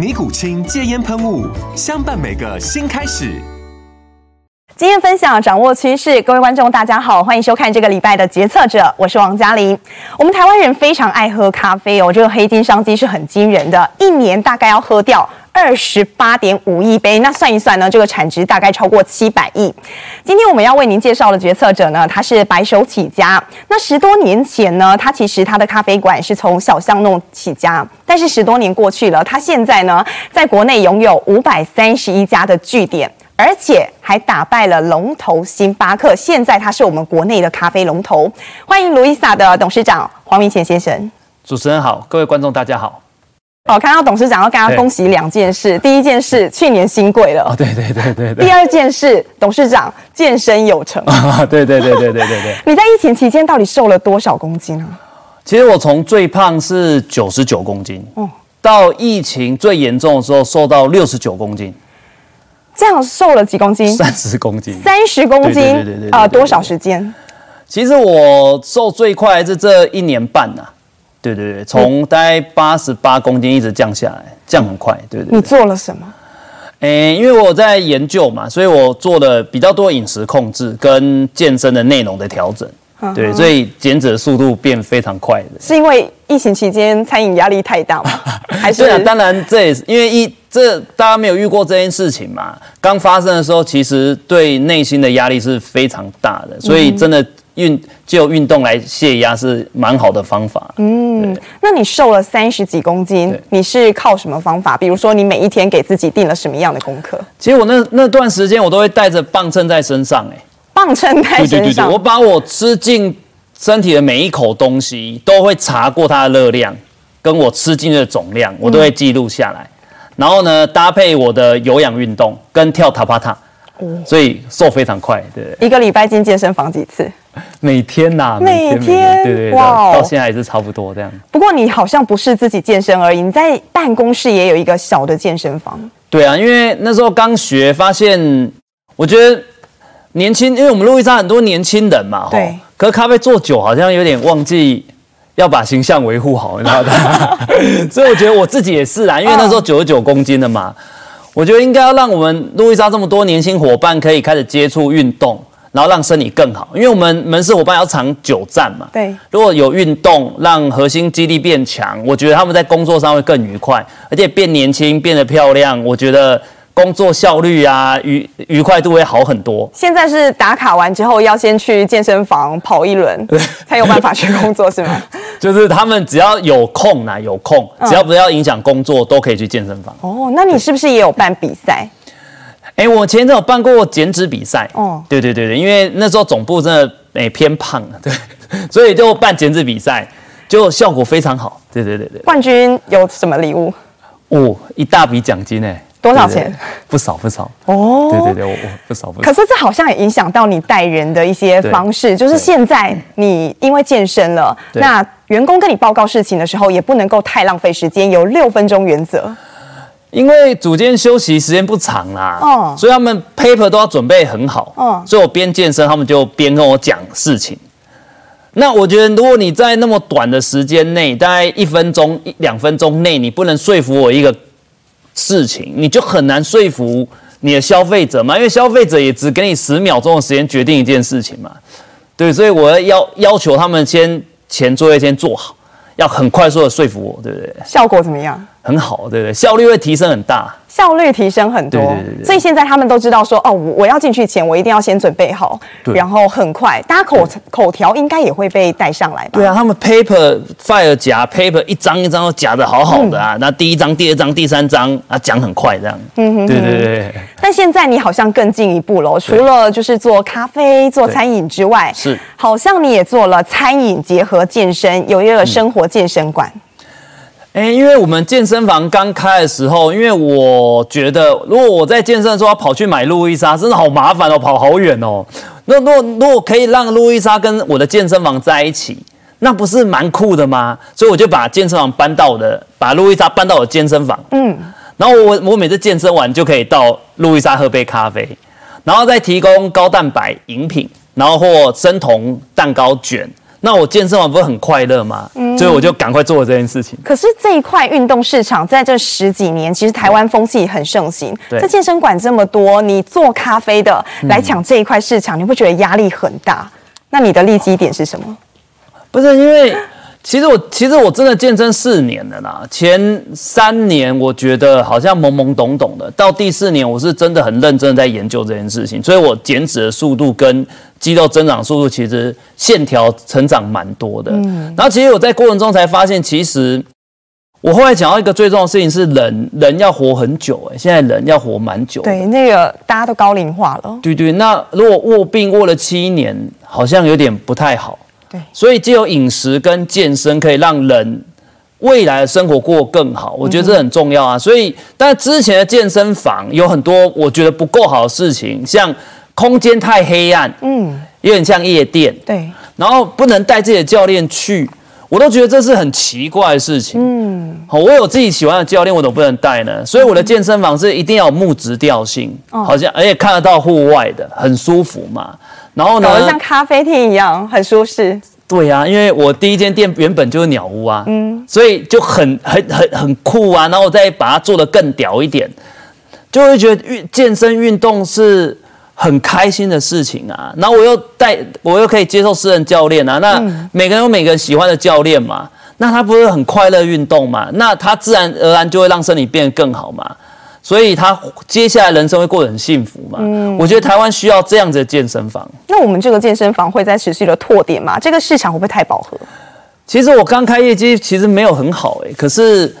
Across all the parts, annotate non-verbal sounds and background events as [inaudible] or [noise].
尼古清戒烟喷雾，相伴每个新开始。经验分享，掌握趋势。各位观众，大家好，欢迎收看这个礼拜的决策者，我是王嘉玲。我们台湾人非常爱喝咖啡哦，这个黑金商机是很惊人的，一年大概要喝掉二十八点五亿杯，那算一算呢，这个产值大概超过七百亿。今天我们要为您介绍的决策者呢，他是白手起家。那十多年前呢，他其实他的咖啡馆是从小巷弄起家，但是十多年过去了，他现在呢，在国内拥有五百三十一家的据点。而且还打败了龙头星巴克，现在他是我们国内的咖啡龙头。欢迎路易莎的董事长黄明贤先生。主持人好，各位观众大家好。哦，看到董事长要跟他恭喜两件事。第一件事，去年新贵了。哦，对对对对对。第二件事，董事长健身有成。[laughs] 啊，对对对对对对对。你在疫情期间到底瘦了多少公斤啊？其实我从最胖是九十九公斤，哦，到疫情最严重的时候瘦到六十九公斤。这样瘦了几公斤？三十公斤。三十公斤，对对对对。呃，多少时间？其实我瘦最快是这一年半呐、啊。对对对，从大概八十八公斤一直降下来，降很快。对对，对。你做了什么？诶，因为我在研究嘛，所以我做了比较多饮食控制跟健身的内容的调整。对，所以减脂的速度变非常快的。是因为疫情期间餐饮压力太大吗？[laughs] 还是？对啊，当然这也是因为一这大家没有遇过这件事情嘛。刚发生的时候，其实对内心的压力是非常大的，所以真的运就运动来泄压是蛮好的方法。嗯，那你瘦了三十几公斤，你是靠什么方法？比如说你每一天给自己定了什么样的功课？其实我那那段时间我都会带着磅秤在身上，哎。磅秤在身上，对对对，我把我吃进身体的每一口东西都会查过它的热量，跟我吃进的总量，我都会记录下来。然后呢，搭配我的有氧运动跟跳塔帕塔，所以瘦非常快。对，一个礼拜进健身房几次？[laughs] 每天呐，每天，对对对，哇，到现在也是差不多这样。不过你好像不是自己健身而已，你在办公室也有一个小的健身房。对啊，因为那时候刚学，发现我觉得。年轻，因为我们路易莎很多年轻人嘛，对。可是咖啡做久，好像有点忘记要把形象维护好，你知道的？[laughs] 所以我觉得我自己也是啦，因为那时候九十九公斤的嘛，我觉得应该要让我们路易莎这么多年轻伙伴可以开始接触运动，然后让身体更好。因为我们门市伙伴要长久战嘛，对。如果有运动，让核心肌力变强，我觉得他们在工作上会更愉快，而且变年轻，变得漂亮。我觉得。工作效率啊，愉愉快度会好很多。现在是打卡完之后要先去健身房跑一轮，才有办法去工作，是吗？[laughs] 就是他们只要有空呐，有空，只要不要影响工作，都可以去健身房。哦，那你是不是也有办比赛？哎，我前阵有办过减脂比赛。哦，对对对对，因为那时候总部真的哎偏胖，[laughs] 对，所以就办减脂比赛，就效果非常好。对对对对，冠军有什么礼物？哦，一大笔奖金哎。多少钱？不少不少哦。对对对，我我不少不少。可是这好像也影响到你带人的一些方式，就是现在你因为健身了，那员工跟你报告事情的时候也不能够太浪费时间，有六分钟原则。因为组间休息时间不长啦，哦，所以他们 paper 都要准备很好，嗯，所以我边健身，他们就边跟我讲事情。那我觉得，如果你在那么短的时间内，大概一分钟一两分钟内，你不能说服我一个。事情你就很难说服你的消费者嘛，因为消费者也只给你十秒钟的时间决定一件事情嘛，对，所以我要要求他们先前作业先做好，要很快速的说服我，对不对？效果怎么样？很好，对不对？效率会提升很大，效率提升很多。对对对对，所以现在他们都知道说，哦，我要进去前，我一定要先准备好，然后很快，大家口口条应该也会被带上来吧？对啊，他们 paper file 夹 paper 一张一张都夹的好好的啊，嗯、那第一张、第二张、第三张啊，讲很快这样。嗯哼，哼，对对对。但现在你好像更进一步了，除了就是做咖啡、做餐饮之外，是好像你也做了餐饮结合健身，有一个生活健身馆。嗯哎，因为我们健身房刚开的时候，因为我觉得如果我在健身的时候要跑去买路易莎，真的好麻烦哦，跑好远哦。那如果如果可以让路易莎跟我的健身房在一起，那不是蛮酷的吗？所以我就把健身房搬到我的，把路易莎搬到我的健身房。嗯，然后我我每次健身完就可以到路易莎喝杯咖啡，然后再提供高蛋白饮品，然后或生酮蛋糕卷。那我健身完不是很快乐吗？嗯，所以我就赶快做了这件事情。可是这一块运动市场在这十几年，其实台湾风气很盛行。对，这健身馆这么多，你做咖啡的来抢这一块市场，嗯、你会觉得压力很大？那你的利基点是什么？不是因为。其实我其实我真的健身四年了啦，前三年我觉得好像懵懵懂懂的，到第四年我是真的很认真在研究这件事情，所以我减脂的速度跟肌肉增长速度其实线条成长蛮多的。嗯，然后其实我在过程中才发现，其实我后来讲到一个最重要的事情是人人要活很久，哎，现在人要活蛮久。对，那个大家都高龄化了。对对，那如果卧病卧了七年，好像有点不太好。对，所以只有饮食跟健身可以让人未来的生活过得更好，我觉得这很重要啊。所以，但之前的健身房有很多我觉得不够好的事情，像空间太黑暗，嗯，有点像夜店，对。然后不能带自己的教练去，我都觉得这是很奇怪的事情。嗯，好，我有自己喜欢的教练，我都不能带呢。所以我的健身房是一定要有木质调性，好像而且看得到户外的，很舒服嘛。然后呢，像咖啡厅一样，很舒适。对呀、啊，因为我第一间店原本就是鸟屋啊，嗯，所以就很很很很酷啊。然后我再把它做得更屌一点，就会觉得运健身运动是很开心的事情啊。然后我又带，我又可以接受私人教练啊。那每个人有每个人喜欢的教练嘛，那他不是很快乐运动嘛？那他自然而然就会让身体变得更好嘛。所以他接下来人生会过得很幸福嘛？嗯，我觉得台湾需要这样子的健身房。那我们这个健身房会在持续的拓点吗？这个市场会不会太饱和？其实我刚开业绩其实没有很好哎，可是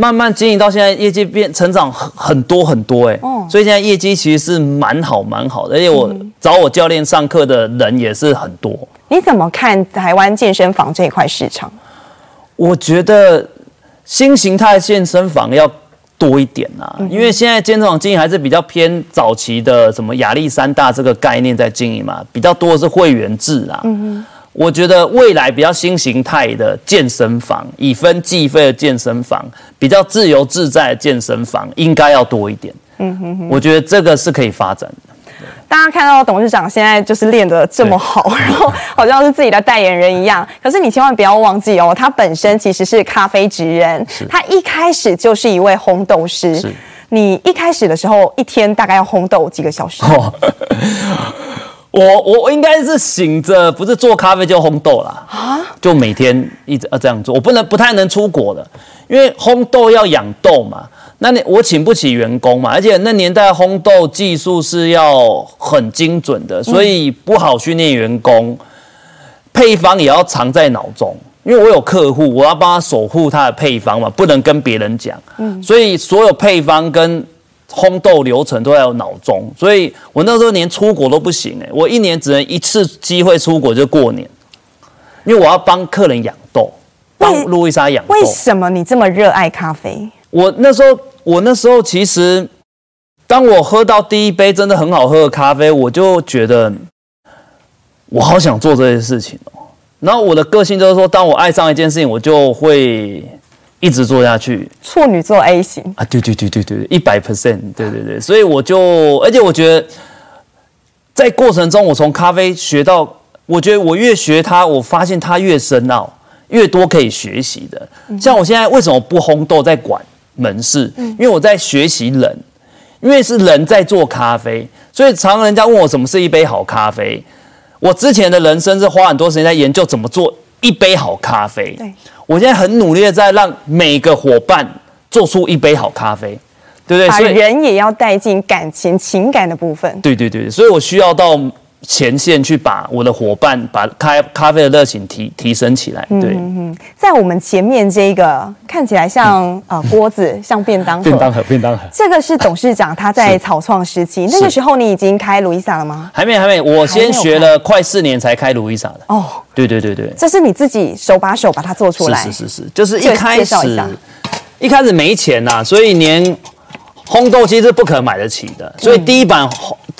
慢慢经营到现在，业绩变成长很很多很多哎。哦，所以现在业绩其实是蛮好蛮好的，而且我找我教练上课的人也是很多。你怎么看台湾健身房这一块市场？我觉得新形态健身房要。多一点啊，因为现在健身房经营还是比较偏早期的，什么亚历山大这个概念在经营嘛，比较多的是会员制啊。我觉得未来比较新形态的健身房，以分计费的健身房，比较自由自在的健身房，应该要多一点。嗯哼哼，我觉得这个是可以发展的。大家看到董事长现在就是练得这么好，然后好像是自己的代言人一样。可是你千万不要忘记哦，他本身其实是咖啡职人，是他一开始就是一位烘豆师。是你一开始的时候，一天大概要烘豆几个小时？[laughs] [laughs] 哦、我我应该是醒着，不是做咖啡就烘豆啦。啊，就每天一直要这样做，我不能不太能出国的，因为烘豆要养豆嘛。那你我请不起员工嘛，而且那年代烘豆技术是要很精准的，所以不好训练员工。配方也要藏在脑中，因为我有客户，我要帮他守护他的配方嘛，不能跟别人讲。嗯，所以所有配方跟烘豆流程都在我脑中，所以我那时候连出国都不行哎，我一年只能一次机会出国就过年，因为我要帮客人养豆，帮路易莎养豆。为什么你这么热爱咖啡？我那时候。我那时候其实，当我喝到第一杯真的很好喝的咖啡，我就觉得我好想做这件事情哦。然后我的个性就是说，当我爱上一件事情，我就会一直做下去。处女座 A 型啊，对对对对对，一百 percent，对对对。所以我就，而且我觉得，在过程中，我从咖啡学到，我觉得我越学它，我发现它越深奥，越多可以学习的。像我现在为什么不烘豆在管？门市，因为我在学习人，因为是人在做咖啡，所以常常人家问我什么是一杯好咖啡。我之前的人生是花很多时间在研究怎么做一杯好咖啡。对，我现在很努力的在让每个伙伴做出一杯好咖啡，对不对？所以人也要带进感情、情感的部分。对对对，所以我需要到。前线去把我的伙伴把咖咖啡的热情提提升起来。对，嗯，在我们前面这个看起来像啊锅子，像便当盒。便当盒，便当盒。这个是董事长他在草创时期，那个时候你已经开路易莎了吗？还没，还没。我先学了快四年才开路易莎的。哦，对对对对。这是你自己手把手把它做出来。是是是，就是一开始一开始没钱呐，所以连烘豆机是不可能买得起的，所以第一版。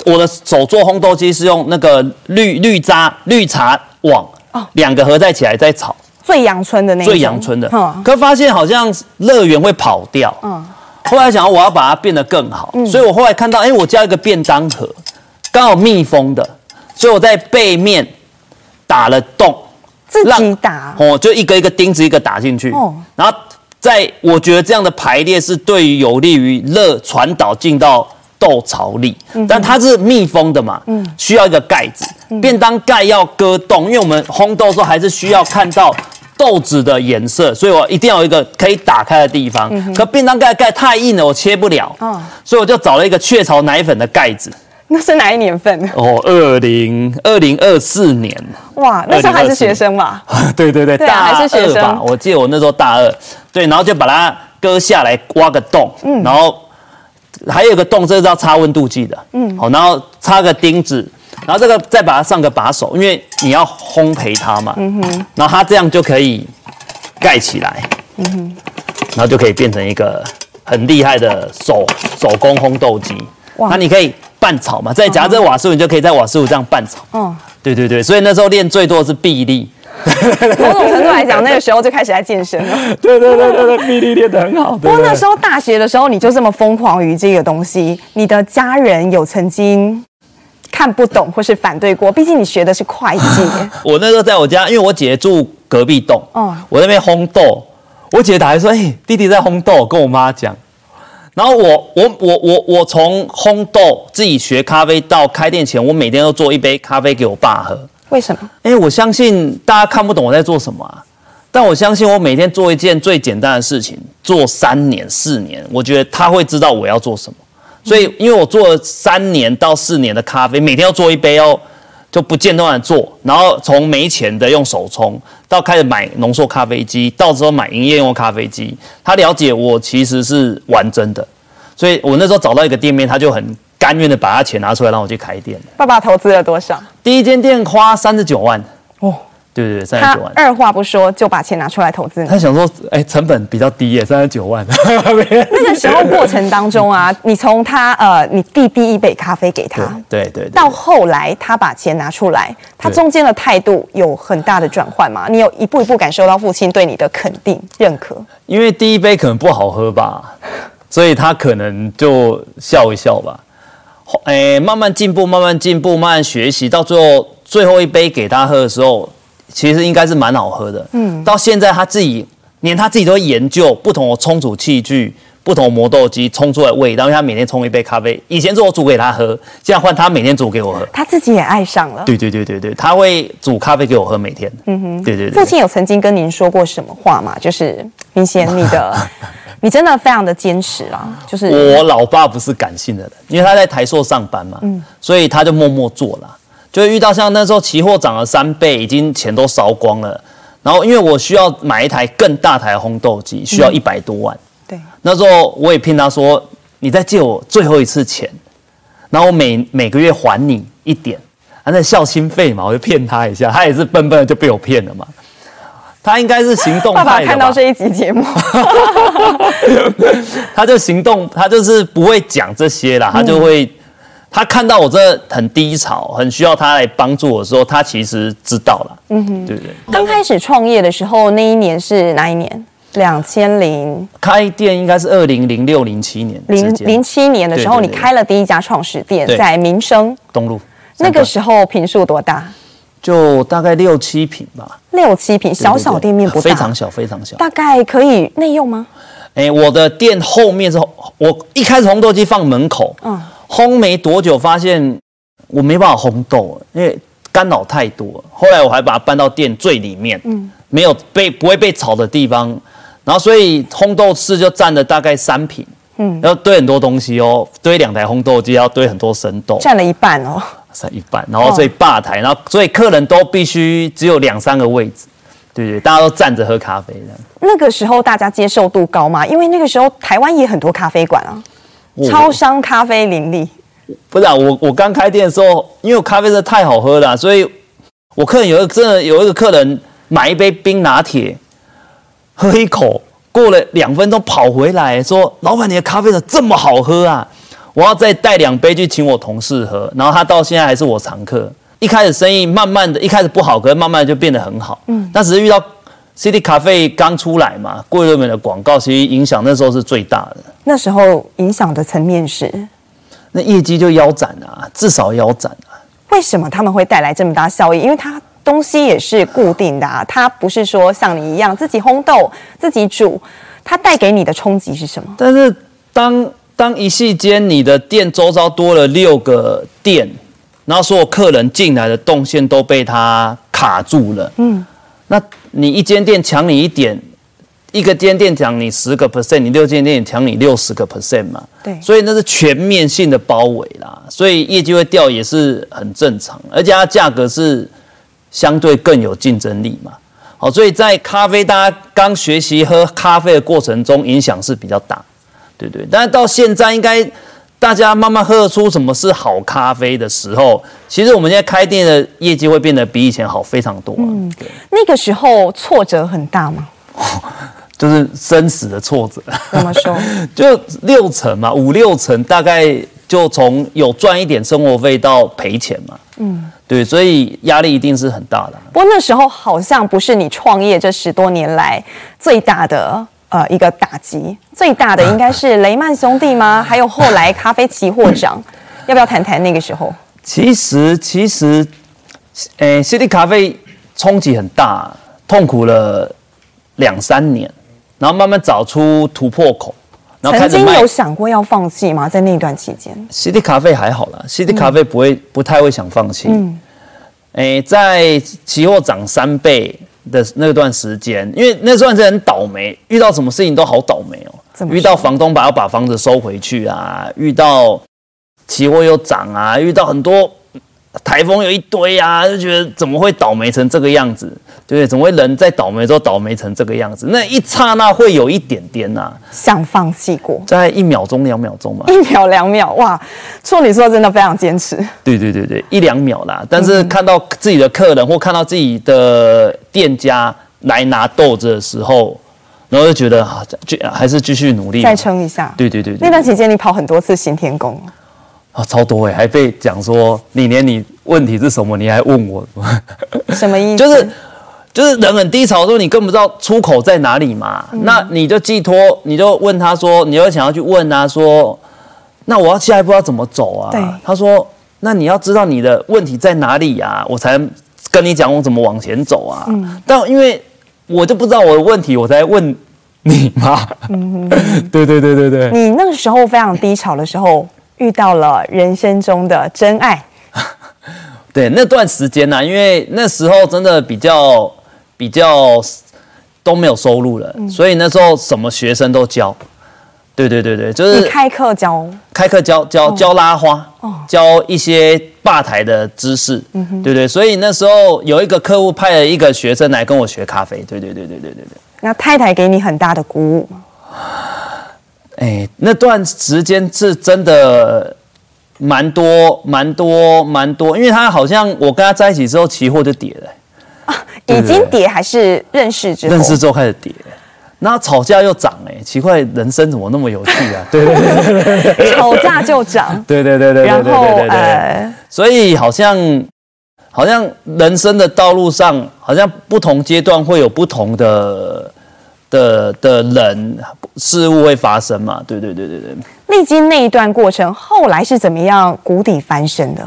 我的手做烘豆机是用那个绿绿渣绿茶网哦，两个合在一起来在炒，最阳春的那种，最阳春的。嗯，可发现好像乐园会跑掉。嗯，后来想我要把它变得更好，嗯，所以我后来看到，哎，我加一个便当盒，刚好密封的，所以我在背面打了洞，自己打？哦，就一个一个钉子一个打进去，哦，然后在我觉得这样的排列是对于有利于热传导进到。豆槽里，但它是密封的嘛，嗯，需要一个盖子。便当盖要割洞，因为我们烘豆的时候还是需要看到豆子的颜色，所以我一定要有一个可以打开的地方。可便当盖盖太硬了，我切不了，所以我就找了一个雀巢奶粉的盖子。那是哪一年份？哦，二零二零二四年。哇，那时候还是学生吧？[laughs] 对对对，大二吧？我记得我那时候大二，对，然后就把它割下来，挖个洞，嗯，然后。还有一个洞，这是要插温度计的，嗯，好，然后插个钉子，然后这个再把它上个把手，因为你要烘焙它嘛，嗯哼，然后它这样就可以盖起来，嗯哼，然后就可以变成一个很厉害的手手工烘豆机，哇，那你可以拌炒嘛，再夹这瓦斯炉，你就可以在瓦斯炉这样拌炒，哦，对对对，所以那时候练最多的是臂力。[laughs] 某种程度来讲，那个时候就开始在健身了。[laughs] 对对对对对，臂力练得很好。不过那时候大学的时候，你就这么疯狂于这个东西，你的家人有曾经看不懂或是反对过？毕竟你学的是会计。[laughs] 我那时候在我家，因为我姐住隔壁栋，哦，我那边烘豆，我姐打来说：“哎，弟弟在烘豆。”跟我妈讲。然后我我我我我从烘豆自己学咖啡到开店前，我每天都做一杯咖啡给我爸喝。为什么？因为我相信大家看不懂我在做什么啊，但我相信我每天做一件最简单的事情，做三年四年，我觉得他会知道我要做什么。所以，因为我做了三年到四年的咖啡，每天要做一杯哦，就不间断的做。然后从没钱的用手冲，到开始买浓缩咖啡机，到时候买营业用咖啡机，他了解我其实是玩真的。所以我那时候找到一个店面，他就很。甘愿的把他钱拿出来让我去开店。爸爸投资了多少？第一间店花三十九万。哦，对对对，三十九万。二话不说就把钱拿出来投资。他想说，哎、欸，成本比较低耶，三十九万。[laughs] 那个时候过程当中啊，你从他呃，你递第一杯咖啡给他，对对，对，对，到后来他把钱拿出来，他中间的态度有很大的转换嘛？你有一步一步感受到父亲对你的肯定认可？因为第一杯可能不好喝吧，所以他可能就笑一笑吧。哎，慢慢进步，慢慢进步，慢慢学习，到最后最后一杯给他喝的时候，其实应该是蛮好喝的。嗯，到现在他自己连他自己都会研究不同的冲煮器具、不同的磨豆机冲出来的味道，因为他每天冲一杯咖啡。以前是我煮给他喝，现在换他每天煮给我喝。他自己也爱上了。对对对对对，他会煮咖啡给我喝，每天。嗯哼，对对对。父亲有曾经跟您说过什么话吗？就是明显你的。[laughs] 你真的非常的坚持啊！就是我老爸不是感性的人，因为他在台塑上班嘛，嗯，所以他就默默做了。就遇到像那时候期货涨了三倍，已经钱都烧光了。然后因为我需要买一台更大台的烘豆机，需要一百多万。对，那时候我也骗他说：“你再借我最后一次钱，然后我每每个月还你一点，啊，那孝心费嘛。”我就骗他一下，他也是笨笨的就被我骗了嘛。他应该是行动派的吧？爸爸看到这一集节目，[laughs] [laughs] 他就行动，他就是不会讲这些啦，他就会，他看到我这很低潮，很需要他来帮助我的时候，他其实知道了。嗯哼，对不对？刚开始创业的时候，那一年是哪一年？两千零开店应该是二零零六零七年。零零七年的时候，你开了第一家创始店，在民生东路。那个时候坪数多大？就大概六七坪吧，六七坪，小小店面不大，非常小，非常小。大概可以内用吗？哎，我的店后面是，我一开始烘豆机放门口，嗯，烘没多久发现我没办法烘豆，因为干扰太多。后来我还把它搬到店最里面，嗯，没有被不会被吵的地方，然后所以烘豆室就占了大概三坪，嗯，要堆很多东西哦，堆两台烘豆机，要堆很多生豆，占了一半哦，占一半。然后所以吧台，然后所以客人都必须只有两三个位置，对对，大家都站着喝咖啡这样。那个时候大家接受度高吗？因为那个时候台湾也很多咖啡馆啊，超商咖啡林立。不是啊，我我刚开店的时候，因为咖啡真的太好喝了，所以我客人有一个真的有一个客人买一杯冰拿铁。喝一口，过了两分钟跑回来说：“老板，你的咖啡怎么这么好喝啊？我要再带两杯去请我同事喝。”然后他到现在还是我常客。一开始生意慢慢的，一开始不好，可是慢慢的就变得很好。嗯，那只是遇到 City 咖啡刚出来嘛，贵乐美的广告其实影响那时候是最大的。那时候影响的层面是，那业绩就腰斩啊，至少腰斩啊。为什么他们会带来这么大效益？因为它。东西也是固定的啊，它不是说像你一样自己烘豆、自己煮，它带给你的冲击是什么？但是当当一夕间你的店周遭多了六个店，然后所有客人进来的动线都被他卡住了，嗯，那你一间店抢你一点，一个间店抢你十个 percent，你六间店抢你六十个 percent 嘛，对，所以那是全面性的包围啦，所以业绩会掉也是很正常，而且它价格是。相对更有竞争力嘛，好，所以在咖啡大家刚学习喝咖啡的过程中，影响是比较大，对对。但是到现在，应该大家慢慢喝得出什么是好咖啡的时候，其实我们现在开店的业绩会变得比以前好非常多。嗯，对。那个时候挫折很大吗？[laughs] 就是生死的挫折。怎么说？[laughs] 就六成嘛，五六成，大概就从有赚一点生活费到赔钱嘛。嗯。对，所以压力一定是很大的。不过那时候好像不是你创业这十多年来最大的呃一个打击，最大的应该是雷曼兄弟吗？[laughs] 还有后来咖啡期货涨，[laughs] 要不要谈谈那个时候？其实其实，诶，City 咖啡冲击很大，痛苦了两三年，然后慢慢找出突破口。曾经有想过要放弃吗？在那段期间，City 咖啡还好啦，City 咖啡不会、嗯、不太会想放弃。嗯，诶，在期货涨三倍的那段时间，因为那段时间很倒霉，遇到什么事情都好倒霉哦。遇到房东把要把房子收回去啊，遇到期货又涨啊，遇到很多。台风有一堆啊，就觉得怎么会倒霉成这个样子？对不对？怎么会人在倒霉之后倒霉成这个样子？那一刹那会有一点点呐、啊，想放弃过，在一秒钟、两秒钟嘛，[laughs] 一秒两秒，哇！处女座真的非常坚持。对对对对，一两秒啦。但是看到自己的客人或看到自己的店家来拿豆子的时候，然后就觉得啊，就还是继续努力，再撑一下。对对对，对，那段期间你跑很多次行天宫。啊，超多哎，还被讲说你连你问题是什么，你还问我，[laughs] 什么意思？就是就是人很低潮的时候，你根本不知道出口在哪里嘛。嗯、那你就寄托，你就问他说，你又想要去问他说，那我要下一步要怎么走啊？他说，那你要知道你的问题在哪里呀，我才跟你讲我怎么往前走啊。嗯，但因为我就不知道我的问题，我才问你嘛。嗯，[laughs] 对对对对对。你那个时候非常低潮的时候。遇到了人生中的真爱，[laughs] 对那段时间呢、啊，因为那时候真的比较比较都没有收入了，嗯、所以那时候什么学生都教，对对对对，就是开课教，开课教教教拉花，哦、教一些吧台的知识，对对，所以那时候有一个客户派了一个学生来跟我学咖啡，对对对对对对对。那太太给你很大的鼓舞吗？哎，那段时间是真的蛮多、蛮多、蛮多，因为他好像我跟他在一起之后，期货就跌了。啊，已经跌还是认识之后？认识之后开始跌，然后吵架又涨，哎，奇怪，人生怎么那么有趣啊？[laughs] 对对对，吵架就涨，对对对对，然后呃，所以好像好像人生的道路上，好像不同阶段会有不同的。的的人事物会发生嘛？对对对对对。历经那一段过程，后来是怎么样谷底翻身的？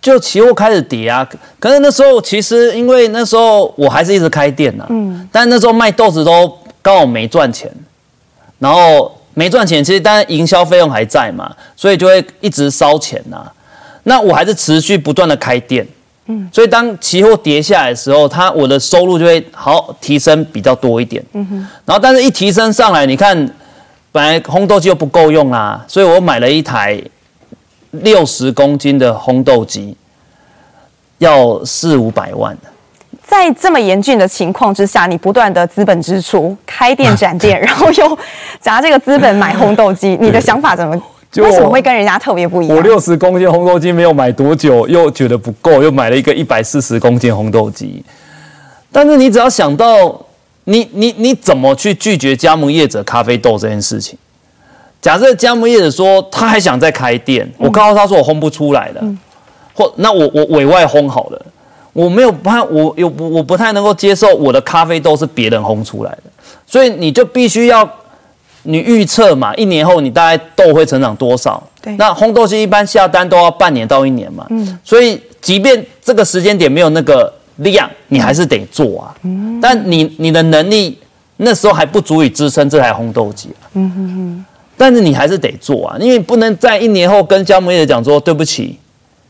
就期货开始跌啊，可是那时候其实因为那时候我还是一直开店呐、啊，嗯，但那时候卖豆子都刚好没赚钱，然后没赚钱，其实但营销费用还在嘛，所以就会一直烧钱呐、啊。那我还是持续不断的开店，嗯，所以当期货跌下来的时候，它我的收入就会好提升比较多一点。嗯哼，然后但是一提升上来，你看本来烘豆机又不够用啦，所以我买了一台六十公斤的烘豆机，要四五百万。在这么严峻的情况之下，你不断的资本支出，开店 [laughs] 展店，然后又砸这个资本买烘豆机，你的想法怎么？为什么会跟人家特别不一样？我六十公斤烘豆机没有买多久，又觉得不够，又买了一个一百四十公斤烘豆机。但是你只要想到你你你怎么去拒绝加盟业者咖啡豆这件事情？假设加盟业者说他还想再开店，我告诉他说我烘不出来了，嗯、或那我我委外烘好了。我没有办法，我有不我不太能够接受我的咖啡豆是别人烘出来的，所以你就必须要你预测嘛，一年后你大概豆会成长多少？对，那烘豆机一般下单都要半年到一年嘛，嗯，所以即便这个时间点没有那个量，你还是得做啊，嗯，但你你的能力那时候还不足以支撑这台烘豆机啊，嗯哼哼，但是你还是得做啊，因为不能在一年后跟加盟业者讲说对不起。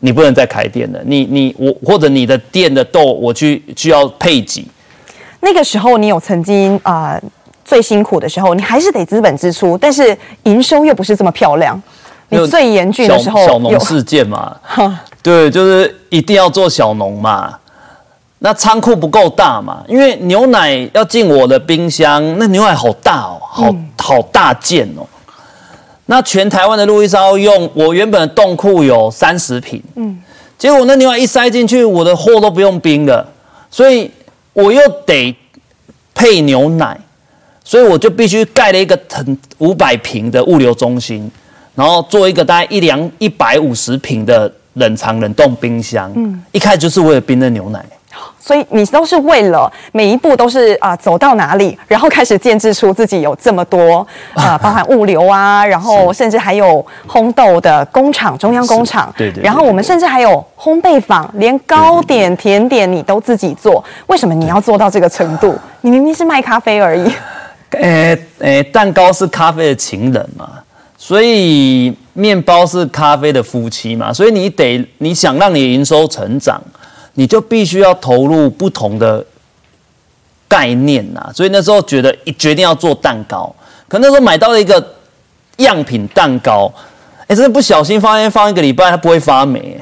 你不能再开店了，你你我或者你的店的豆，我去需要配给。那个时候你有曾经啊、呃、最辛苦的时候，你还是得资本支出，但是营收又不是这么漂亮。你最严峻的时候，小农事件嘛，[laughs] 对，就是一定要做小农嘛。那仓库不够大嘛，因为牛奶要进我的冰箱，那牛奶好大哦，好、嗯、好大件哦。那全台湾的路易莎要用我原本的冻库有三十瓶，嗯，结果那牛奶一塞进去，我的货都不用冰了，所以我又得配牛奶，所以我就必须盖了一个很五百平的物流中心，然后做一个大概一两一百五十平的冷藏冷冻冰箱，嗯，一开始就是为了冰的牛奶。所以你都是为了每一步都是啊、呃、走到哪里，然后开始建制出自己有这么多 [laughs] 啊、呃，包含物流啊，然后甚至还有烘豆的工厂，中央工厂，对对，对。然后我们甚至还有烘焙坊，连糕点甜点你都自己做，为什么你要做到这个程度？[laughs] 你明明是卖咖啡而已。诶诶，蛋糕是咖啡的情人嘛，所以面包是咖啡的夫妻嘛，所以你得你想让你营收成长。你就必须要投入不同的概念呐，所以那时候觉得一决定要做蛋糕，可那时候买到了一个样品蛋糕，哎，真的不小心发现放一个礼拜它不会发霉，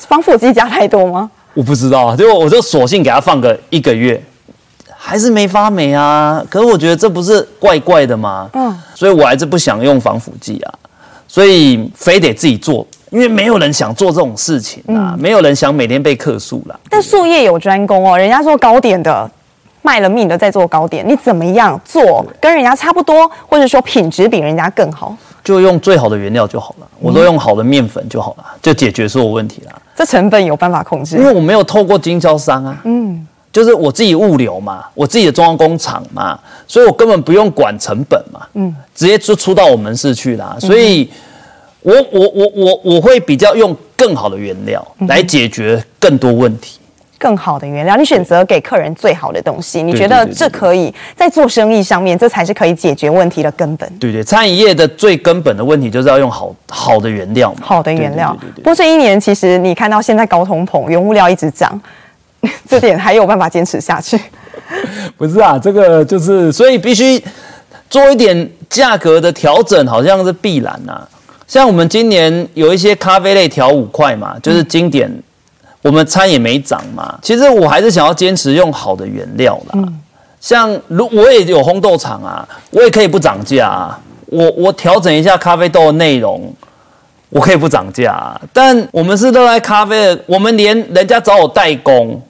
防腐剂加太多吗？我不知道啊，结果我就索性给它放个一个月，还是没发霉啊。可是我觉得这不是怪怪的吗？嗯，所以我还是不想用防腐剂啊，所以非得自己做。因为没有人想做这种事情啊，嗯、没有人想每天被克数啦。但术业有专攻哦，人家做糕点的卖了命的在做糕点，你怎么样做跟人家差不多，或者说品质比人家更好？就用最好的原料就好了，我都用好的面粉就好了，就解决所有问题了。这成本有办法控制？因为我没有透过经销商啊，嗯，就是我自己物流嘛，我自己的中央工厂嘛，所以我根本不用管成本嘛，嗯，直接就出到我们市去啦，所以。嗯我我我我我会比较用更好的原料来解决更多问题。更好的原料，你选择给客人最好的东西，你觉得这可以在做生意上面，这才是可以解决问题的根本。对对，餐饮业的最根本的问题就是要用好好的原料。好的原料。不过这一年其实你看到现在高通膨，原物料一直涨，[laughs] 这点还有办法坚持下去？[laughs] 不是啊，这个就是所以必须做一点价格的调整，好像是必然呐、啊。像我们今年有一些咖啡类调五块嘛，就是经典，嗯、我们餐也没涨嘛。其实我还是想要坚持用好的原料啦。嗯、像如我也有烘豆厂啊，我也可以不涨价啊。我我调整一下咖啡豆的内容，我可以不涨价啊。但我们是热爱咖啡的，我们连人家找我代工，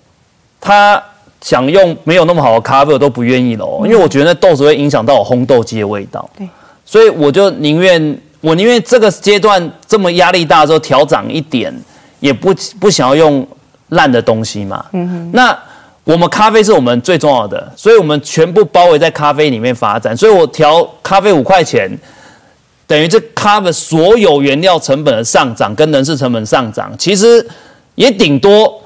他想用没有那么好的咖啡，我都不愿意了，因为我觉得那豆子会影响到我烘豆机的味道。对，所以我就宁愿。我宁愿这个阶段这么压力大的时候调涨一点，也不不想要用烂的东西嘛。嗯哼。那我们咖啡是我们最重要的，所以我们全部包围在咖啡里面发展。所以我调咖啡五块钱，等于这 cover 所有原料成本的上涨跟人事成本上涨，其实也顶多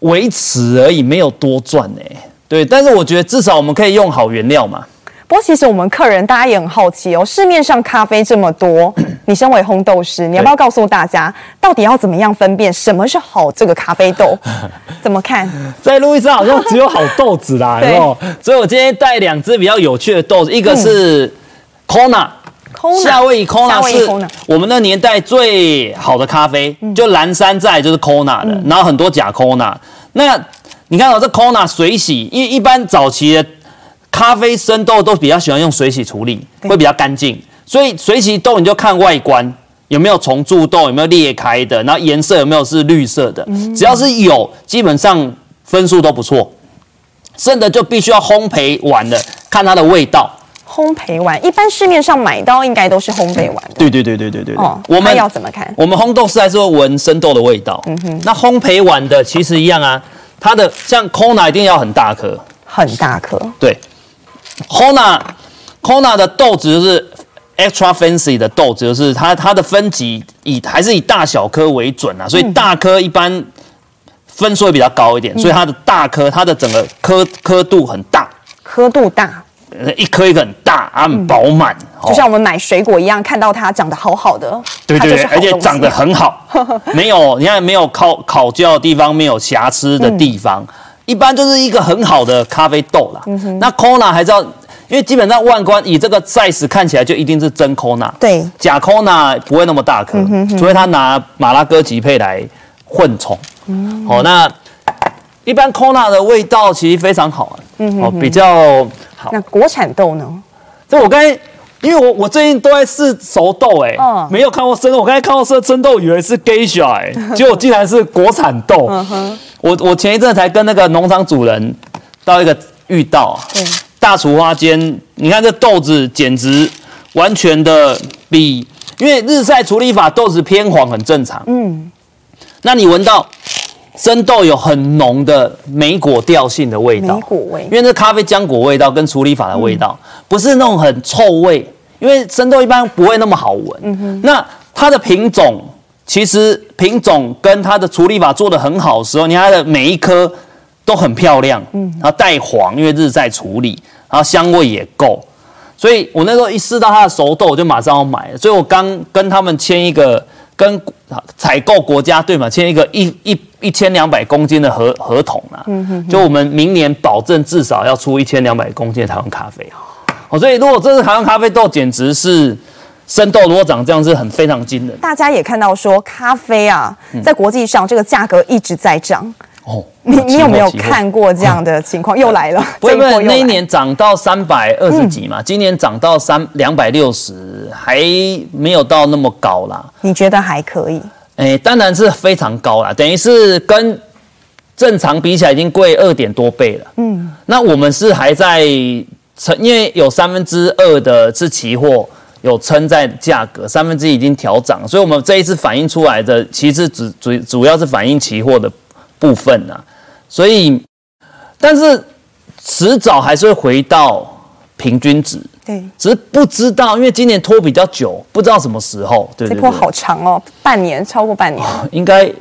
维持而已，没有多赚呢。对，但是我觉得至少我们可以用好原料嘛。不过，其实我们客人大家也很好奇哦。市面上咖啡这么多，[clears throat] 你身为烘豆师，你要不要告诉大家，到底要怎么样分辨什么是好这个咖啡豆？[laughs] 怎么看？在路易莎好像只有好豆子啦，对 [laughs] 所以我今天带两只比较有趣的豆子，一个是 Kona。夏威夷 Kona 是我们那年代最好的咖啡，就蓝山寨就是 Kona 的，然后很多假 Kona。那你看到这 Kona 水洗，因为一般早期的咖啡生豆都比较喜欢用水洗处理，会比较干净。所以水洗豆你就看外观有没有虫蛀豆，有没有裂开的，然后颜色有没有是绿色的，只要是有，基本上分数都不错。剩的就必须要烘焙完了，看它的味道。烘焙丸，一般市面上买到应该都是烘焙完的。对对对对对对。哦，我们要怎么看？我们烘豆师还是会闻生豆的味道。嗯哼。那烘焙碗的其实一样啊，它的像 Kona 一定要很大颗。很大颗。对。Kona Kona 的豆子就是 extra fancy 的豆子，就是它它的分级以还是以大小颗为准啊，所以大颗一般分数会比较高一点，所以它的大颗它的整个颗颗度很大。颗度大。一颗一个很大，啊，很饱满，就像我们买水果一样，看到它长得好好的，对对对，而且长得很好，[laughs] 没有你看没有烤烤焦的地方，没有瑕疵的地方，一般就是一个很好的咖啡豆啦。那 Kona 还是要，因为基本上外观以这个 size 看起来就一定是真 Kona，对，假 Kona 不会那么大颗，除非他拿马拉哥吉配来混冲。好，那一般 Kona 的味道其实非常好啊，哦，比较。好那国产豆呢？这我刚才，因为我我最近都在试熟豆，哎，嗯，没有看过生豆。我刚才看到生生豆，以为是 Geisha，哎，[laughs] 结果竟然是国产豆。嗯哼，我我前一阵才跟那个农场主人到一个遇到，对，大厨花间，你看这豆子简直完全的比，因为日晒处理法豆子偏黄很正常。嗯，那你闻到？生豆有很浓的莓果调性的味道，莓果味，因为这咖啡浆果味道跟处理法的味道，不是那种很臭味，因为生豆一般不会那么好闻。嗯哼，那它的品种其实品种跟它的处理法做得很好的时候，你看它的每一颗都很漂亮，嗯，然后带黄，因为日晒处理，然后香味也够，所以我那时候一试到它的熟豆，我就马上要买了，所以我刚跟他们签一个。跟采购国家对嘛签一个一一一千两百公斤的合合同啊，嗯哼哼，就我们明年保证至少要出一千两百公斤的台湾咖啡哦，所以如果这是台湾咖啡豆，简直是生豆如果长这样是很非常惊人。大家也看到说咖啡啊，在国际上这个价格一直在涨。哦，你你有没有看过这样的情况？[laughs] 又来了，不是不是，那一年涨到三百二十几嘛，今年涨到三两百六十，还没有到那么高啦。你觉得还可以？哎，当然是非常高啦，等于是跟正常比起来已经贵二点多倍了。嗯，那我们是还在撑，因为有三分之二的是期货有撑在价格，三分之一已经调涨，所以我们这一次反映出来的其实主主主要是反映期货的。部分呢、啊，所以，但是迟早还是会回到平均值。对，只是不知道，因为今年拖比较久，不知道什么时候。对，这波好长哦，半年，超过半年，哦、[laughs] 应该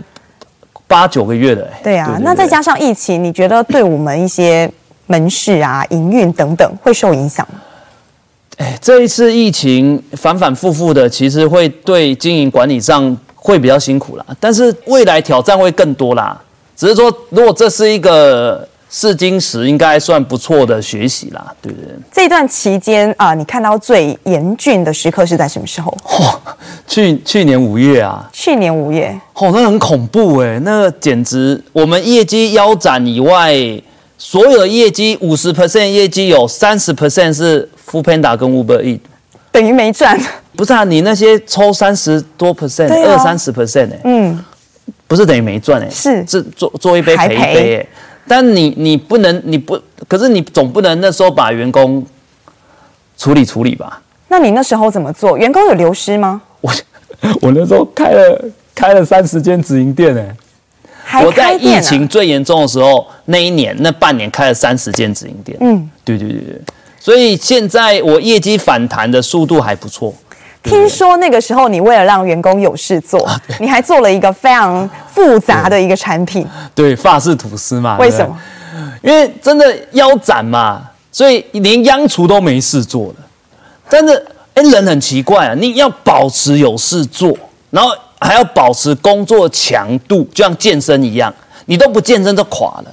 八九个月的。对啊，那再加上疫情，你觉得对我们一些门市啊、[laughs] 营运等等会受影响吗？哎，这一次疫情反反复复的，其实会对经营管理上会比较辛苦啦。但是未来挑战会更多啦。只是说，如果这是一个试金石，应该算不错的学习啦，对不对？这段期间啊，你看到最严峻的时刻是在什么时候？哦、去去年五月啊，去年五月，哦，那很恐怖哎，那简直我们业绩腰斩以外，所有的业绩五十 percent 业绩有三十 percent 是 Foodpanda 跟 Uber Eats，等于没赚。不是啊，你那些抽三十多 percent，二三十 percent 哎，嗯。不是等于没赚哎、欸，是是做做一杯赔一杯哎、欸，但你你不能你不，可是你总不能那时候把员工处理处理吧？那你那时候怎么做？员工有流失吗？[laughs] 我我那时候开了开了三十间直营店哎、欸，我在疫情最严重的时候那一年那半年开了三十间直营店，嗯，对对对对，所以现在我业绩反弹的速度还不错。听说那个时候，你为了让员工有事做，你还做了一个非常复杂的一个产品。对，法式吐司嘛。为什么？因为真的腰斩嘛，所以连央厨都没事做了。真的，哎，人很奇怪啊，你要保持有事做，然后还要保持工作强度，就像健身一样，你都不健身就垮了。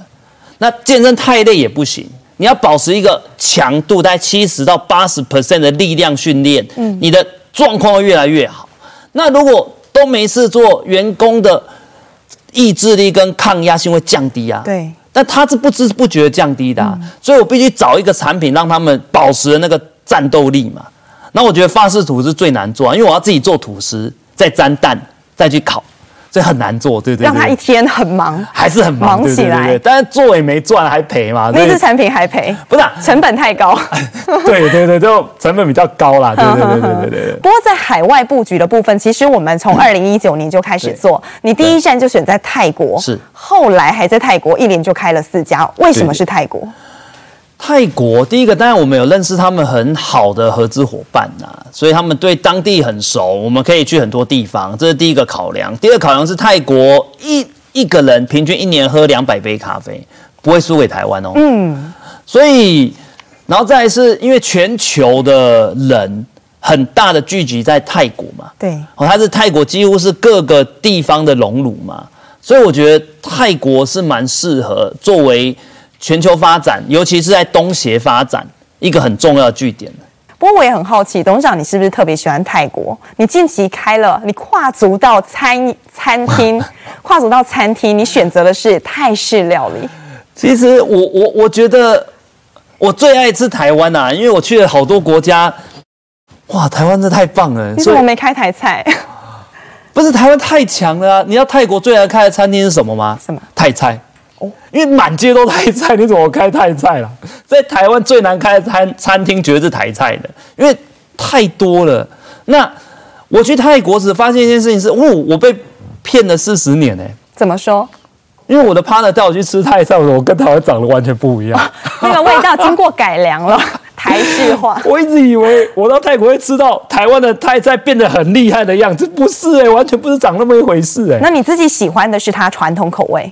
那健身太累也不行，你要保持一个强度，大概七十到八十 percent 的力量训练，嗯，你的状况会越来越好。那如果都没事做，员工的意志力跟抗压性会降低啊。对。但他是不知不觉降低的，啊，嗯、所以我必须找一个产品让他们保持那个战斗力嘛。那我觉得法式吐司最难做，啊，因为我要自己做吐司，再沾蛋，再去烤。这很难做，对对，对。让他一天很忙，还是很忙，忙起来。但是做也没赚，还赔嘛。那支产品还赔？不是、啊，成本太高。对 [laughs] 对对，就成本比较高啦。对对对对对对。[laughs] 不过在海外布局的部分，其实我们从二零一九年就开始做。你第一站就选在泰国，是。后来还在泰国一连就开了四家，为什么是泰国？泰国第一个，当然我们有认识他们很好的合资伙伴呐、啊，所以他们对当地很熟，我们可以去很多地方，这是第一个考量。第二个考量是泰国一一个人平均一年喝两百杯咖啡，不会输给台湾哦。嗯，所以然后再来是因为全球的人很大的聚集在泰国嘛，对，哦，它是泰国几乎是各个地方的熔炉嘛，所以我觉得泰国是蛮适合作为。全球发展，尤其是在东协发展，一个很重要的据点。不过我也很好奇，董事长，你是不是特别喜欢泰国？你近期开了，你跨足到餐餐厅，[laughs] 跨足到餐厅，你选择的是泰式料理。其实我我我觉得我最爱吃台湾啊，因为我去了好多国家。哇，台湾这太棒了！你怎么没开台菜？不是台湾太强了啊！你知道泰国最爱开的餐厅是什么吗？什么？泰菜。因为满街都泰菜，你怎么开泰菜了？在台湾最难开的餐餐厅绝对是台菜的，因为太多了。那我去泰国时发现一件事情是，哦，我被骗了四十年呢。怎么说？因为我的 partner 带我去吃泰菜，我跟台湾长得完全不一样，那个味道经过改良了，台式化。[laughs] 我一直以为我到泰国会吃到台湾的泰菜变得很厉害的样子，不是哎，完全不是长那么一回事哎。那你自己喜欢的是它传统口味？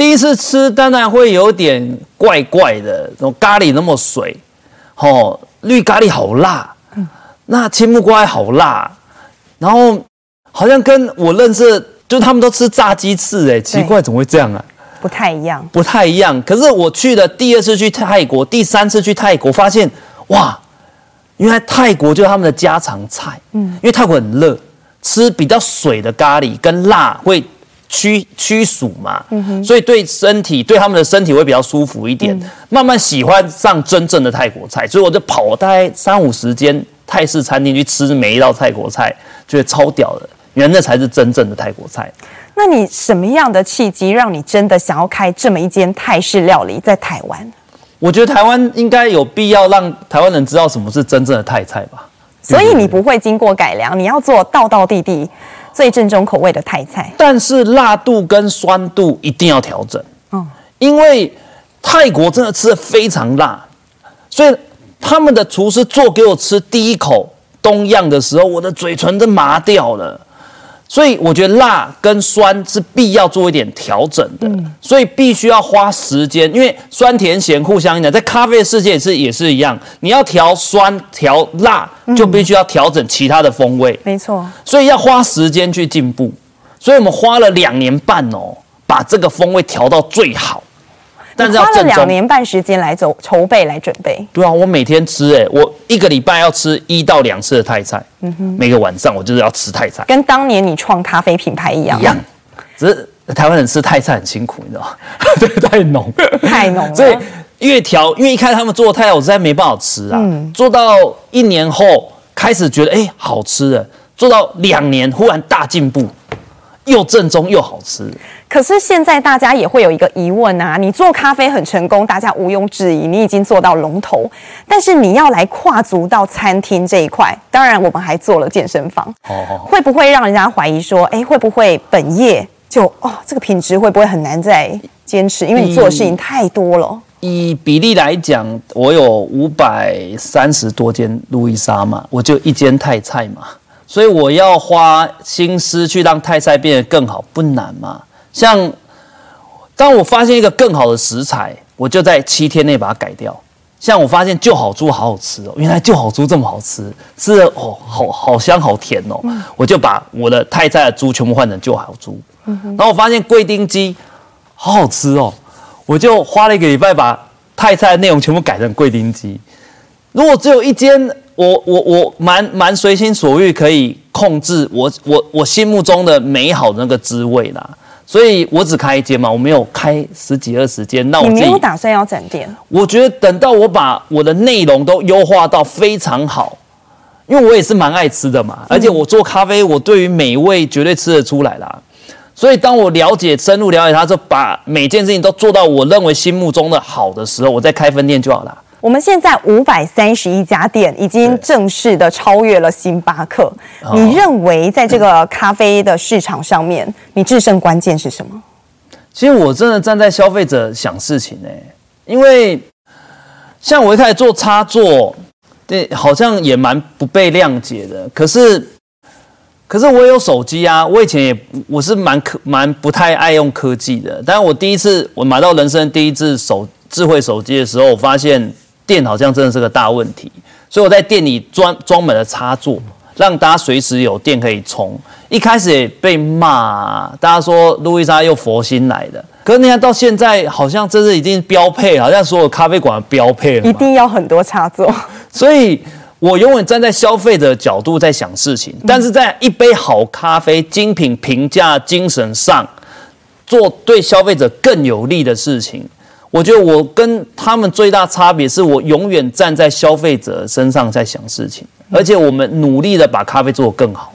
第一次吃当然会有点怪怪的，那种咖喱那么水，哦，绿咖喱好辣，那青木瓜好辣，然后好像跟我认识，就他们都吃炸鸡翅，哎，奇怪，怎么会这样啊？不太一样，不太一样。可是我去了第二次去泰国，第三次去泰国，发现哇，原来泰国就是他们的家常菜，嗯，因为泰国很热，吃比较水的咖喱跟辣会。驱驱暑嘛，嗯、所以对身体对他们的身体会比较舒服一点，嗯、慢慢喜欢上真正的泰国菜，所以我就跑大概三五十间泰式餐厅去吃每一道泰国菜，觉得超屌的，原来那才是真正的泰国菜。那你什么样的契机让你真的想要开这么一间泰式料理在台湾？我觉得台湾应该有必要让台湾人知道什么是真正的泰菜吧。所以你不会经过改良，你要做道道地地。最正宗口味的泰菜，但是辣度跟酸度一定要调整。嗯，因为泰国真的吃的非常辣，所以他们的厨师做给我吃第一口东样的时候，我的嘴唇都麻掉了。所以我觉得辣跟酸是必要做一点调整的，嗯、所以必须要花时间，因为酸甜咸互相影响，在咖啡的世界也是也是一样，你要调酸调辣，就必须要调整其他的风味，没错、嗯，所以要花时间去进步，所以我们花了两年半哦，把这个风味调到最好。但是要花了两年半时间来走筹备来准备。对啊，我每天吃哎，我一个礼拜要吃一到两次的泰菜。嗯哼，每个晚上我就是要吃泰菜，跟当年你创咖啡品牌一样。一样，只是台湾人吃泰菜很辛苦，你知道吗？[laughs] 对，太浓，太浓了。所以越调，因为一开始他们做的泰菜，我实在没办法吃啊。嗯，做到一年后开始觉得哎好吃了，做到两年忽然大进步。又正宗又好吃，可是现在大家也会有一个疑问啊，你做咖啡很成功，大家毋庸置疑，你已经做到龙头，但是你要来跨足到餐厅这一块，当然我们还做了健身房，哦哦会不会让人家怀疑说，哎，会不会本业就哦这个品质会不会很难再坚持？因为你做的事情太多了。以，以比例来讲，我有五百三十多间路易莎嘛，我就一间泰菜嘛。所以我要花心思去让泰菜变得更好，不难嘛？像当我发现一个更好的食材，我就在七天内把它改掉。像我发现旧好猪好好吃哦，原来旧好猪这么好吃，吃的哦好好香好甜哦，嗯、我就把我的泰菜的猪全部换成旧好猪。嗯、然后我发现贵丁鸡好好吃哦，我就花了一个礼拜把泰菜的内容全部改成贵丁鸡。如果只有一间，我我我蛮蛮随心所欲，可以控制我我我心目中的美好的那个滋味啦。所以我只开一间嘛，我没有开十几二十间。那我没有打算要整店。我觉得等到我把我的内容都优化到非常好，因为我也是蛮爱吃的嘛，而且我做咖啡，我对于美味绝对吃得出来啦。所以当我了解深入了解它，就把每件事情都做到我认为心目中的好的时候，我再开分店就好了。我们现在五百三十一家店已经正式的超越了星巴克。你认为在这个咖啡的市场上面，你制胜关键是什么？其实我真的站在消费者想事情呢，因为像我一开始做插座，对，好像也蛮不被谅解的。可是，可是我有手机啊，我以前也我是蛮科蛮不太爱用科技的。但是我第一次我买到人生第一次手智慧手机的时候，我发现。电好像真的是个大问题，所以我在店里装装满了插座，让大家随时有电可以充。一开始也被骂，大家说路易莎又佛心来的，可是你看到现在，好像这是已经标配，好像所有咖啡馆的标配了，一定要很多插座。所以我永远站在消费者角度在想事情，但是在一杯好咖啡、精品评价、精神上，做对消费者更有利的事情。我觉得我跟他们最大差别是我永远站在消费者身上在想事情，而且我们努力的把咖啡做得更好。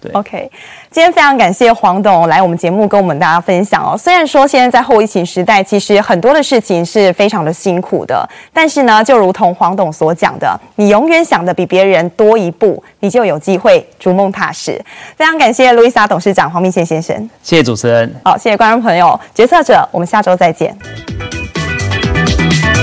对，OK，今天非常感谢黄董来我们节目跟我们大家分享哦。虽然说现在在后疫情时代，其实很多的事情是非常的辛苦的，但是呢，就如同黄董所讲的，你永远想的比别人多一步，你就有机会逐梦踏实。非常感谢路易莎董事长黄明宪先生，谢谢主持人，好，谢谢观众朋友，决策者，我们下周再见。Thank you.